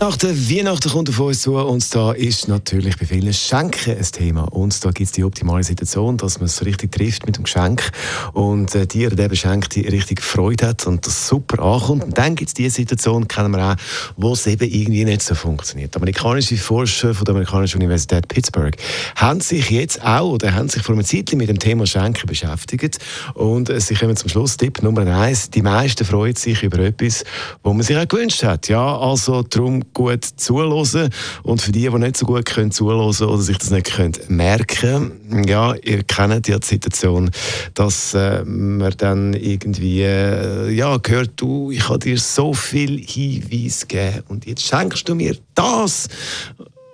nach der Weihnachten kommt auf uns zu und da ist natürlich bei vielen Schenken ein Thema. Und da gibt es die optimale Situation, dass man es richtig trifft mit dem Geschenk und äh, die oder der Beschenkte richtig Freude hat und das super ankommt. Und dann gibt es die Situation, kennen wir auch, wo es eben irgendwie nicht so funktioniert. Amerikanische Forscher von der amerikanischen Universität Pittsburgh haben sich jetzt auch oder haben sich vor einem Zeit mit dem Thema Schenken beschäftigt und äh, sie kommen zum Schluss Tipp Nummer eins. Die meisten freuen sich über etwas, wo man sich auch gewünscht hat. Ja, also darum gut zuhören. Und für die, die nicht so gut können zuhören oder sich das nicht können merken ja, ihr kennt ja die Situation, dass äh, man dann irgendwie äh, ja, gehört, du, ich habe dir so viel Hinweise gegeben und jetzt schenkst du mir das.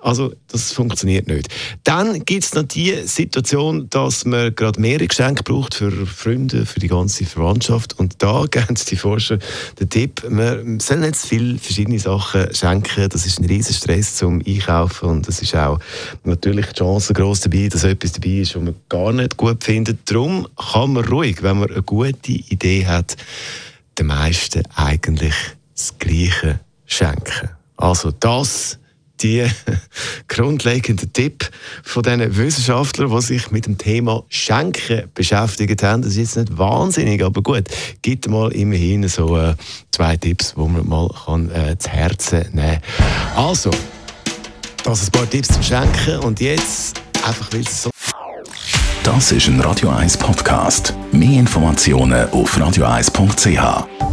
Also das funktioniert nicht. Dann gibt es noch die Situation, dass man gerade mehrere Geschenke braucht für Freunde, für die ganze Verwandtschaft. Und da geben die Forscher den Tipp, man soll nicht zu viele verschiedene Sachen schenken. Das ist ein riesen Stress zum Einkaufen und es ist auch natürlich die Chance groß dabei, dass etwas dabei ist, was man gar nicht gut findet. Darum kann man ruhig, wenn man eine gute Idee hat, den meisten eigentlich das Gleiche schenken. Also das die grundlegenden Tipp von diesen Wissenschaftlern, die sich mit dem Thema Schenken beschäftigt haben. Das ist jetzt nicht wahnsinnig, aber gut, gibt mal immerhin so äh, zwei Tipps, wo man mal kann, äh, zu Herzen nehmen kann. Also, das ein paar Tipps zum Schenken und jetzt einfach, weil es so das ist ein Radio 1 Podcast. Mehr Informationen auf radio1.ch.